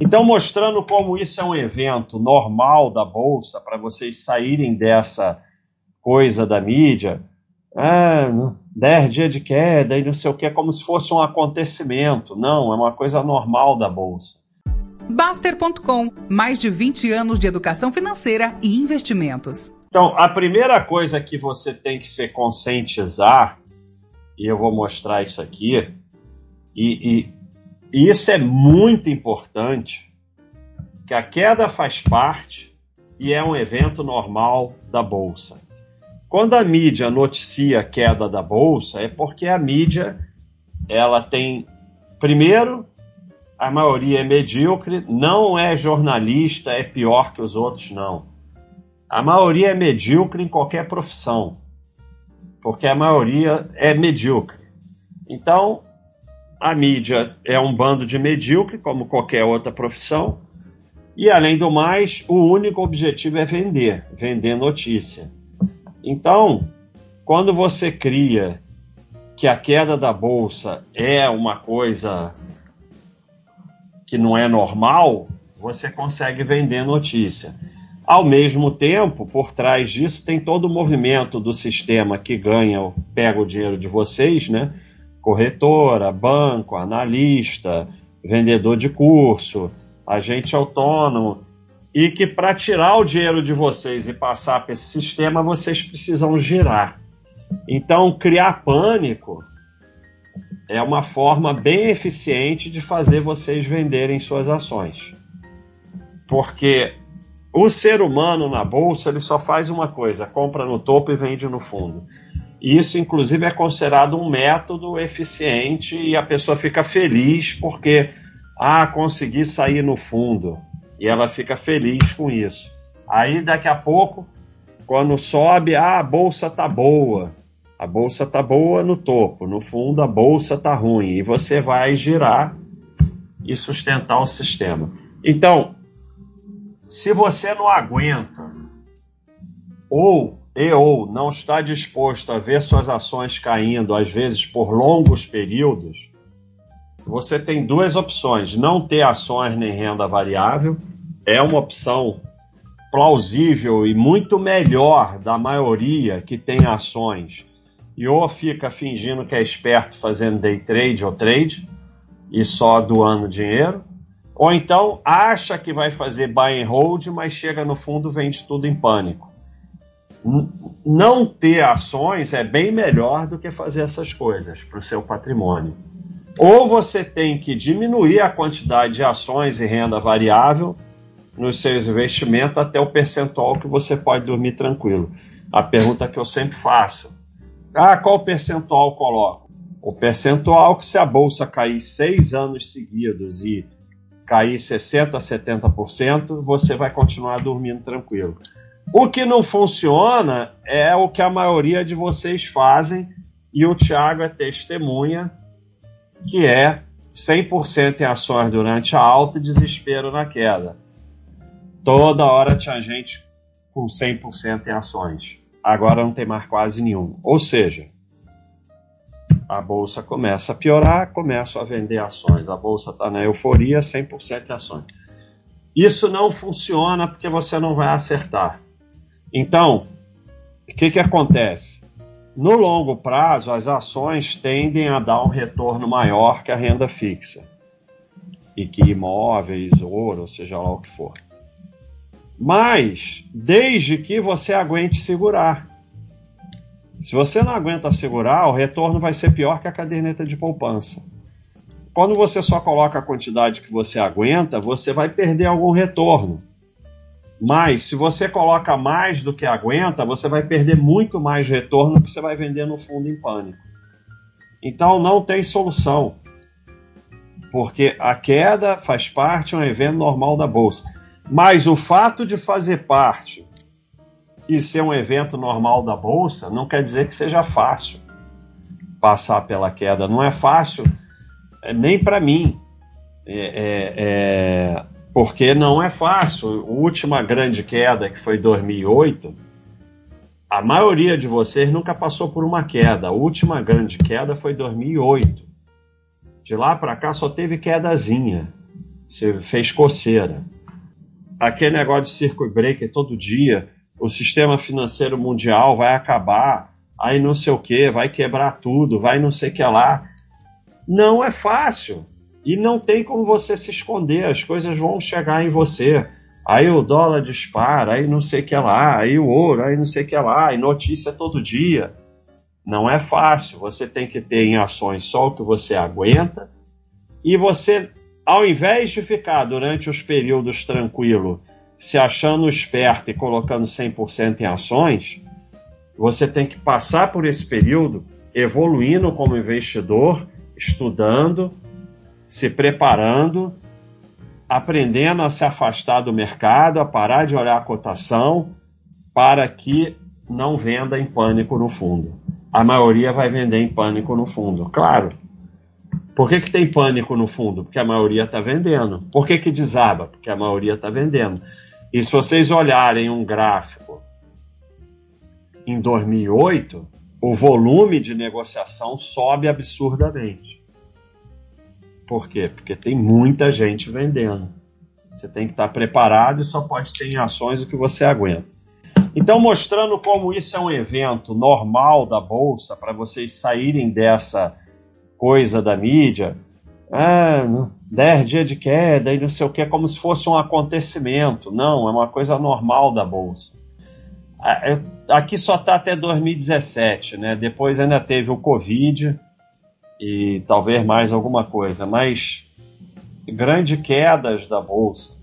Então, mostrando como isso é um evento normal da Bolsa, para vocês saírem dessa coisa da mídia, ah, 10 dias de queda e não sei o que, como se fosse um acontecimento. Não, é uma coisa normal da Bolsa. Baster.com mais de 20 anos de educação financeira e investimentos. Então, a primeira coisa que você tem que se conscientizar, e eu vou mostrar isso aqui, e, e e isso é muito importante, que a queda faz parte e é um evento normal da bolsa. Quando a mídia noticia a queda da bolsa, é porque a mídia ela tem primeiro a maioria é medíocre, não é jornalista, é pior que os outros não. A maioria é medíocre em qualquer profissão, porque a maioria é medíocre. Então, a mídia é um bando de medíocre, como qualquer outra profissão, e além do mais, o único objetivo é vender, vender notícia. Então, quando você cria que a queda da bolsa é uma coisa que não é normal, você consegue vender notícia. Ao mesmo tempo, por trás disso tem todo o movimento do sistema que ganha, pega o dinheiro de vocês, né? Corretora, banco, analista, vendedor de curso, agente autônomo, e que para tirar o dinheiro de vocês e passar para esse sistema, vocês precisam girar. Então, criar pânico é uma forma bem eficiente de fazer vocês venderem suas ações. Porque o ser humano na bolsa ele só faz uma coisa: compra no topo e vende no fundo. Isso, inclusive, é considerado um método eficiente e a pessoa fica feliz porque, ah, consegui sair no fundo. E ela fica feliz com isso. Aí, daqui a pouco, quando sobe, ah, a bolsa tá boa. A bolsa tá boa no topo, no fundo a bolsa tá ruim. E você vai girar e sustentar o sistema. Então, se você não aguenta ou e ou não está disposto a ver suas ações caindo, às vezes por longos períodos, você tem duas opções: não ter ações nem renda variável, é uma opção plausível e muito melhor da maioria que tem ações. E ou fica fingindo que é esperto fazendo day trade ou trade e só doando dinheiro, ou então acha que vai fazer buy and hold, mas chega no fundo vende tudo em pânico não ter ações é bem melhor do que fazer essas coisas para o seu patrimônio. Ou você tem que diminuir a quantidade de ações e renda variável nos seus investimentos até o percentual que você pode dormir tranquilo. A pergunta que eu sempre faço: ah, qual percentual coloco? O percentual que se a bolsa cair seis anos seguidos e cair 60%, 70%, você vai continuar dormindo tranquilo. O que não funciona é o que a maioria de vocês fazem, e o Thiago é testemunha, que é 100% em ações durante a alta e desespero na queda. Toda hora tinha gente com 100% em ações. Agora não tem mais quase nenhum. Ou seja, a bolsa começa a piorar, começa a vender ações. A bolsa está na euforia, 100% em ações. Isso não funciona porque você não vai acertar. Então, o que, que acontece? No longo prazo, as ações tendem a dar um retorno maior que a renda fixa. E que imóveis, ouro, seja lá o que for. Mas, desde que você aguente segurar. Se você não aguenta segurar, o retorno vai ser pior que a caderneta de poupança. Quando você só coloca a quantidade que você aguenta, você vai perder algum retorno. Mas se você coloca mais do que aguenta, você vai perder muito mais retorno que você vai vender no fundo em pânico. Então não tem solução. Porque a queda faz parte, é um evento normal da bolsa. Mas o fato de fazer parte e ser um evento normal da bolsa não quer dizer que seja fácil passar pela queda. Não é fácil é, nem para mim. É, é, é porque não é fácil. A última grande queda, que foi 2008, a maioria de vocês nunca passou por uma queda. A última grande queda foi 2008. De lá para cá só teve quedazinha. Você fez coceira. Aquele negócio de circuit breaker todo dia, o sistema financeiro mundial vai acabar, aí não sei o que, vai quebrar tudo, vai não sei o que lá. Não é fácil. E não tem como você se esconder, as coisas vão chegar em você. Aí o dólar dispara, aí não sei o que lá, aí o ouro, aí não sei o que lá, e notícia todo dia. Não é fácil. Você tem que ter em ações só o que você aguenta e você ao invés de ficar durante os períodos tranquilo se achando esperto e colocando 100% em ações, você tem que passar por esse período evoluindo como investidor, estudando, se preparando, aprendendo a se afastar do mercado, a parar de olhar a cotação, para que não venda em pânico no fundo. A maioria vai vender em pânico no fundo, claro por que, que tem pânico no fundo? Porque a maioria está vendendo. Por que, que desaba? Porque a maioria está vendendo. E se vocês olharem um gráfico em 2008, o volume de negociação sobe absurdamente. Por quê? Porque tem muita gente vendendo. Você tem que estar preparado e só pode ter em ações o que você aguenta. Então, mostrando como isso é um evento normal da bolsa, para vocês saírem dessa coisa da mídia, ah, 10 dias de queda e não sei o que, como se fosse um acontecimento. Não, é uma coisa normal da Bolsa. Aqui só está até 2017, né? Depois ainda teve o Covid e talvez mais alguma coisa, mas grandes quedas da Bolsa.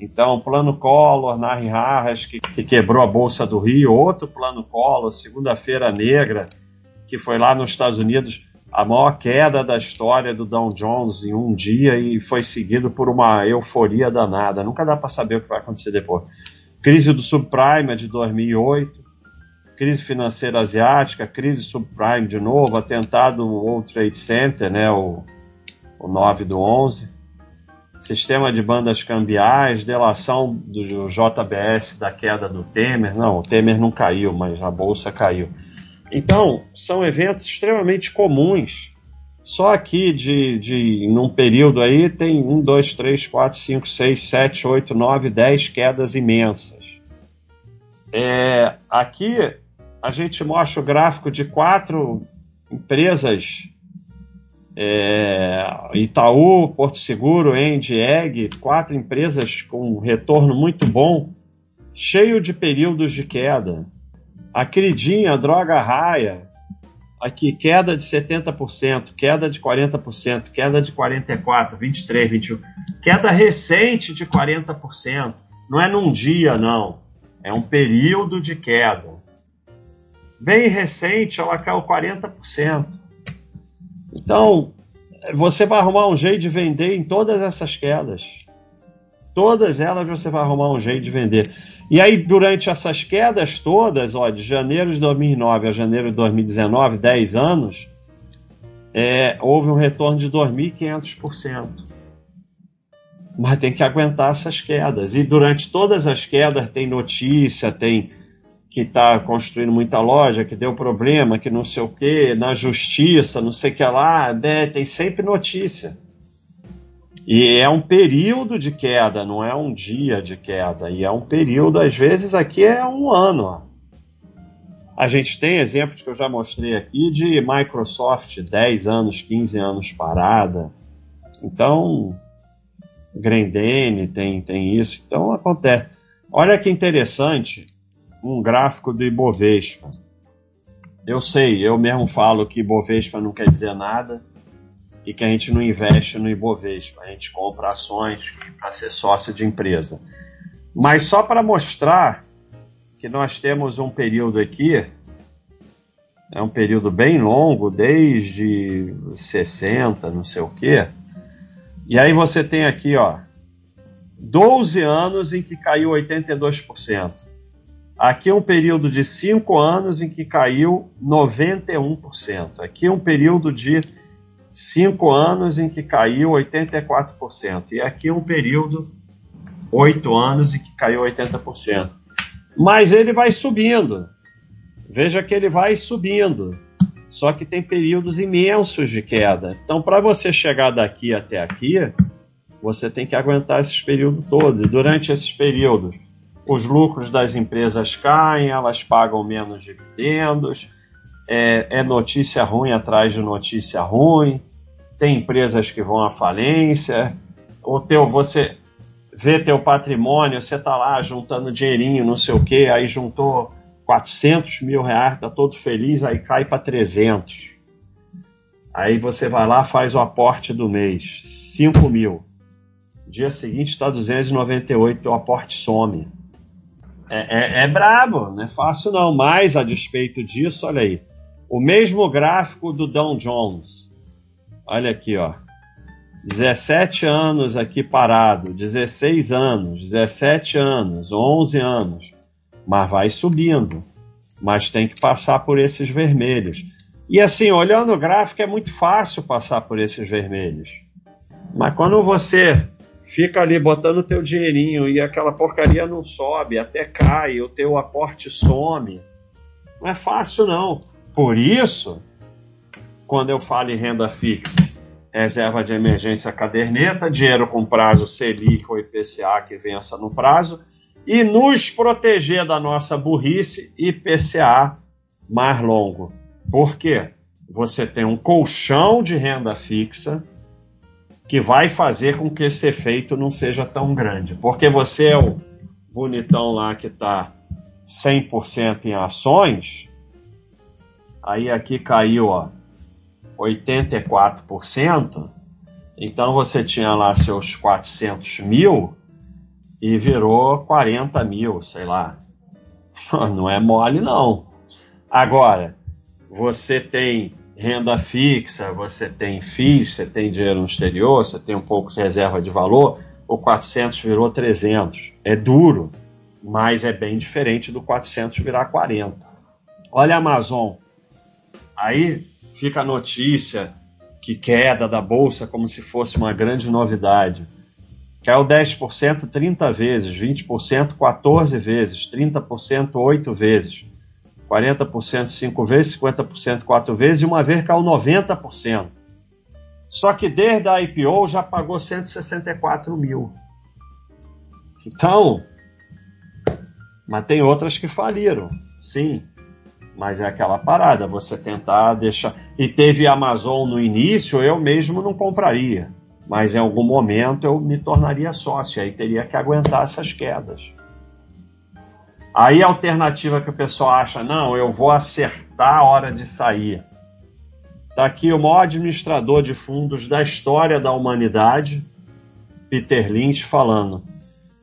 Então, plano Collor, Narri Harras, que, que quebrou a Bolsa do Rio, outro plano Collor, Segunda-feira Negra, que foi lá nos Estados Unidos a maior queda da história do Dow Jones em um dia e foi seguido por uma euforia danada. Nunca dá para saber o que vai acontecer depois. Crise do subprime de 2008, crise financeira asiática, crise subprime de novo, atentado no World Trade Center, né, o, o 9 do 11, sistema de bandas cambiais, delação do JBS da queda do Temer. Não, o Temer não caiu, mas a bolsa caiu. Então, são eventos extremamente comuns. Só aqui, de, de num período aí, tem 1, 2, 3, 4, 5, 6, 7, 8, 9, 10 quedas imensas. É, aqui, a gente mostra o gráfico de quatro empresas é, Itaú, Porto Seguro, End, Egg, quatro empresas com um retorno muito bom, cheio de períodos de queda. A queridinha, a droga raia, aqui queda de 70%, queda de 40%, queda de 44%, 23%, 21%, queda recente de 40%. Não é num dia, não. É um período de queda. Bem recente, ela caiu 40%. Então, você vai arrumar um jeito de vender em todas essas quedas. Todas elas você vai arrumar um jeito de vender. E aí, durante essas quedas todas, ó, de janeiro de 2009 a janeiro de 2019, 10 anos, é, houve um retorno de 2.500%. Mas tem que aguentar essas quedas. E durante todas as quedas tem notícia, tem que está construindo muita loja, que deu problema, que não sei o que, na justiça, não sei o que lá, né, tem sempre notícia. E é um período de queda, não é um dia de queda. E é um período, às vezes, aqui é um ano. Ó. A gente tem exemplos que eu já mostrei aqui de Microsoft 10 anos, 15 anos parada. Então, Grendene tem, tem isso. Então, acontece. Olha que interessante um gráfico do Ibovespa. Eu sei, eu mesmo falo que Ibovespa não quer dizer nada e que a gente não investe no Ibovespa, a gente compra ações para ser sócio de empresa. Mas só para mostrar que nós temos um período aqui, é um período bem longo, desde 60, não sei o quê. E aí você tem aqui, ó, 12 anos em que caiu 82%. Aqui é um período de 5 anos em que caiu 91%. Aqui é um período de cinco anos em que caiu 84%. E aqui um período, oito anos, em que caiu 80%. Mas ele vai subindo. Veja que ele vai subindo. Só que tem períodos imensos de queda. Então, para você chegar daqui até aqui, Você tem que aguentar esses períodos todos. E durante esses períodos, os lucros das empresas caem, elas pagam menos dividendos, é, é notícia ruim atrás de notícia ruim, tem empresas que vão à falência, o teu, você vê teu patrimônio, você está lá juntando dinheirinho, não sei o que, aí juntou 400 mil reais, tá todo feliz, aí cai para 300. Aí você vai lá, faz o aporte do mês, 5 mil. Dia seguinte está 298, o aporte some. É, é, é brabo, não é fácil não. Mas, a despeito disso, olha aí. O mesmo gráfico do Dow Jones. Olha aqui, ó. 17 anos aqui parado, 16 anos, 17 anos, 11 anos. Mas vai subindo. Mas tem que passar por esses vermelhos. E assim, olhando o gráfico, é muito fácil passar por esses vermelhos. Mas quando você fica ali botando teu dinheirinho e aquela porcaria não sobe, até cai, o teu aporte some. Não é fácil não. Por isso, quando eu falo em renda fixa, reserva de emergência caderneta, dinheiro com prazo Selic ou IPCA que vença no prazo, e nos proteger da nossa burrice IPCA mais longo. Por quê? Você tem um colchão de renda fixa que vai fazer com que esse efeito não seja tão grande. Porque você é o bonitão lá que está 100% em ações, aí aqui caiu ó, 84%, então você tinha lá seus 400 mil e virou 40 mil, sei lá. Não é mole, não. Agora, você tem renda fixa, você tem FIIs, você tem dinheiro no exterior, você tem um pouco de reserva de valor, o 400 virou 300. É duro, mas é bem diferente do 400 virar 40. Olha a Amazon. Aí fica a notícia que queda da bolsa como se fosse uma grande novidade. Caiu 10% 30 vezes, 20% 14 vezes, 30% 8 vezes. 40% cinco vezes, 50% quatro vezes, e uma vez caiu 90%. Só que desde a IPO já pagou 164 mil. Então, mas tem outras que faliram, sim. Mas é aquela parada, você tentar deixar. E teve Amazon no início, eu mesmo não compraria. Mas em algum momento eu me tornaria sócio, aí teria que aguentar essas quedas. Aí a alternativa que o pessoal acha, não, eu vou acertar a hora de sair. Está aqui o maior administrador de fundos da história da humanidade, Peter Lynch, falando.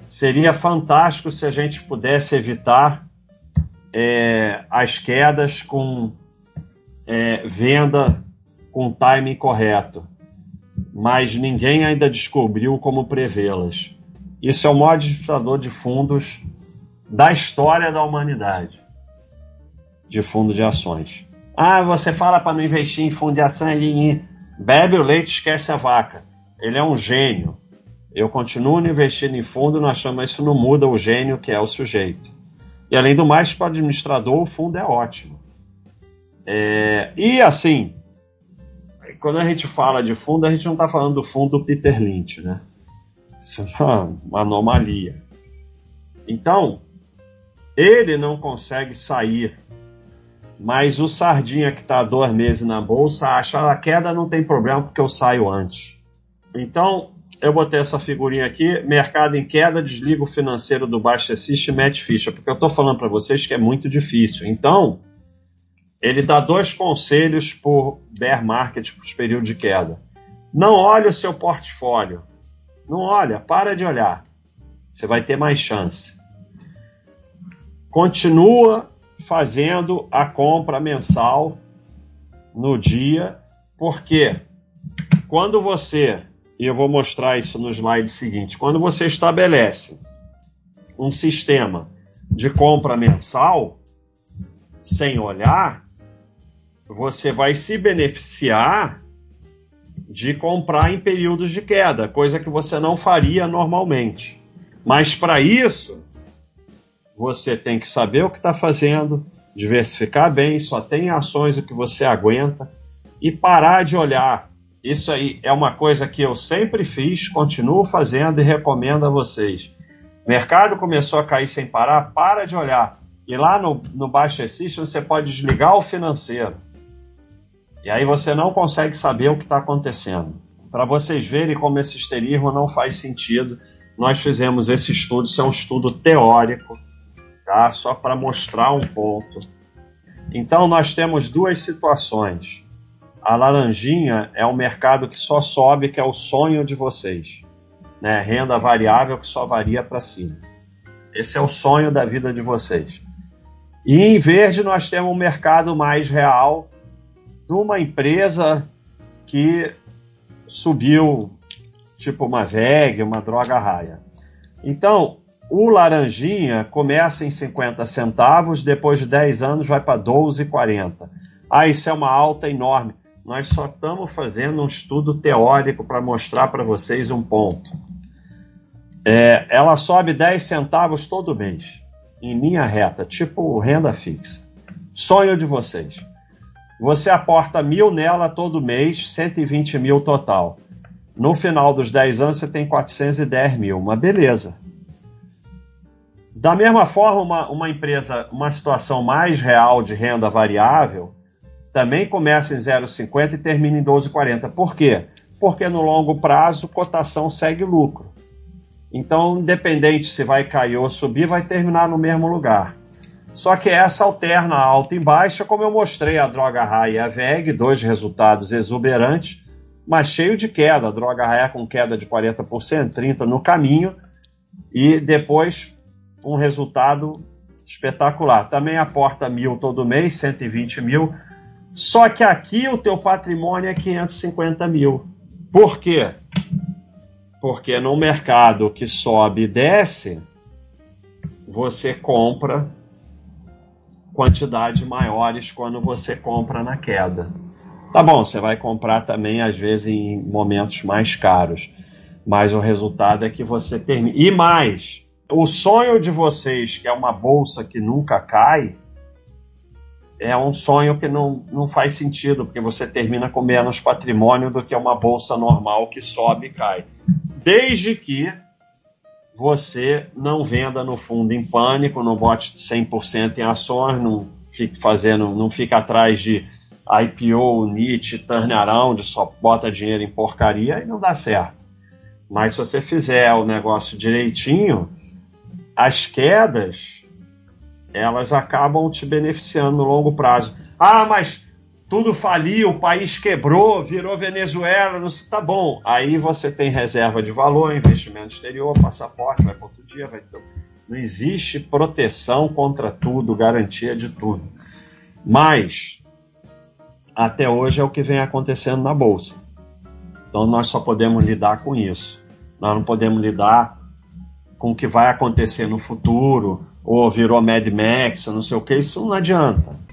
Seria fantástico se a gente pudesse evitar é, as quedas com é, venda com timing correto, mas ninguém ainda descobriu como prevê-las. Isso é o maior administrador de fundos da história da humanidade de fundo de ações. Ah, você fala para não investir em fundo de ação, ele bebe o leite, esquece a vaca. Ele é um gênio. Eu continuo investindo em fundo, nós chamamos isso não muda o gênio que é o sujeito. E além do mais, para o administrador, o fundo é ótimo. É, e assim, quando a gente fala de fundo, a gente não está falando do fundo do Peter Lynch, né? Isso é uma, uma anomalia. Então, ele não consegue sair. Mas o Sardinha que está dois meses na bolsa acha a queda não tem problema porque eu saio antes. Então, eu botei essa figurinha aqui, mercado em queda, desliga o financeiro do Baixa Assist e mete ficha, porque eu estou falando para vocês que é muito difícil. Então, ele dá dois conselhos por bear market, para os períodos de queda. Não olhe o seu portfólio. Não olha, para de olhar. Você vai ter mais chance continua fazendo a compra mensal no dia, porque quando você, e eu vou mostrar isso no slide seguinte, quando você estabelece um sistema de compra mensal, sem olhar, você vai se beneficiar de comprar em períodos de queda, coisa que você não faria normalmente. Mas para isso, você tem que saber o que está fazendo, diversificar bem, só tem ações o que você aguenta e parar de olhar isso aí é uma coisa que eu sempre fiz, continuo fazendo e recomendo a vocês. mercado começou a cair sem parar, para de olhar. E lá no, no Baixa System você pode desligar o financeiro. E aí você não consegue saber o que está acontecendo. Para vocês verem como esse histerismo não faz sentido, nós fizemos esse estudo, isso é um estudo teórico, tá? Só para mostrar um ponto. Então nós temos duas situações. A laranjinha é um mercado que só sobe, que é o sonho de vocês. Né? Renda variável que só varia para cima. Esse é o sonho da vida de vocês. E em verde nós temos um mercado mais real de uma empresa que subiu, tipo uma VEG, uma droga raia. Então, o laranjinha começa em 50 centavos, depois de 10 anos vai para 12,40. Ah, isso é uma alta enorme nós só estamos fazendo um estudo teórico para mostrar para vocês um ponto. É, ela sobe 10 centavos todo mês, em linha reta, tipo renda fixa. Sonho de vocês. Você aporta mil nela todo mês, 120 mil total. No final dos 10 anos você tem 410 mil, uma beleza. Da mesma forma, uma, uma empresa, uma situação mais real de renda variável, também começa em 0,50 e termina em 12,40. Por quê? Porque no longo prazo, cotação segue lucro. Então, independente se vai cair ou subir, vai terminar no mesmo lugar. Só que essa alterna alta e baixa, como eu mostrei a droga raia e a VEG, dois resultados exuberantes, mas cheio de queda. A droga raia com queda de 40%, 30% no caminho, e depois um resultado espetacular. Também aporta mil todo mês, 120 mil, só que aqui o teu patrimônio é 550 mil. Por quê? Porque no mercado que sobe e desce, você compra quantidades maiores quando você compra na queda. Tá bom, você vai comprar também às vezes em momentos mais caros, mas o resultado é que você termina. E mais, o sonho de vocês, que é uma bolsa que nunca cai, é um sonho que não, não faz sentido, porque você termina com menos patrimônio do que uma bolsa normal que sobe e cai. Desde que você não venda no fundo em pânico, não bote 100% em ações, não fique fazendo, não fique atrás de IPO, NIT, turnaround, só bota dinheiro em porcaria e não dá certo. Mas se você fizer o negócio direitinho, as quedas elas acabam te beneficiando no longo prazo. Ah, mas tudo faliu, o país quebrou, virou Venezuela, não tá bom. Aí você tem reserva de valor, investimento exterior, passaporte, vai para outro dia, vai não existe proteção contra tudo, garantia de tudo. Mas até hoje é o que vem acontecendo na bolsa. Então nós só podemos lidar com isso. Nós não podemos lidar com o que vai acontecer no futuro, ou virou Mad Max, ou não sei o que, isso não adianta.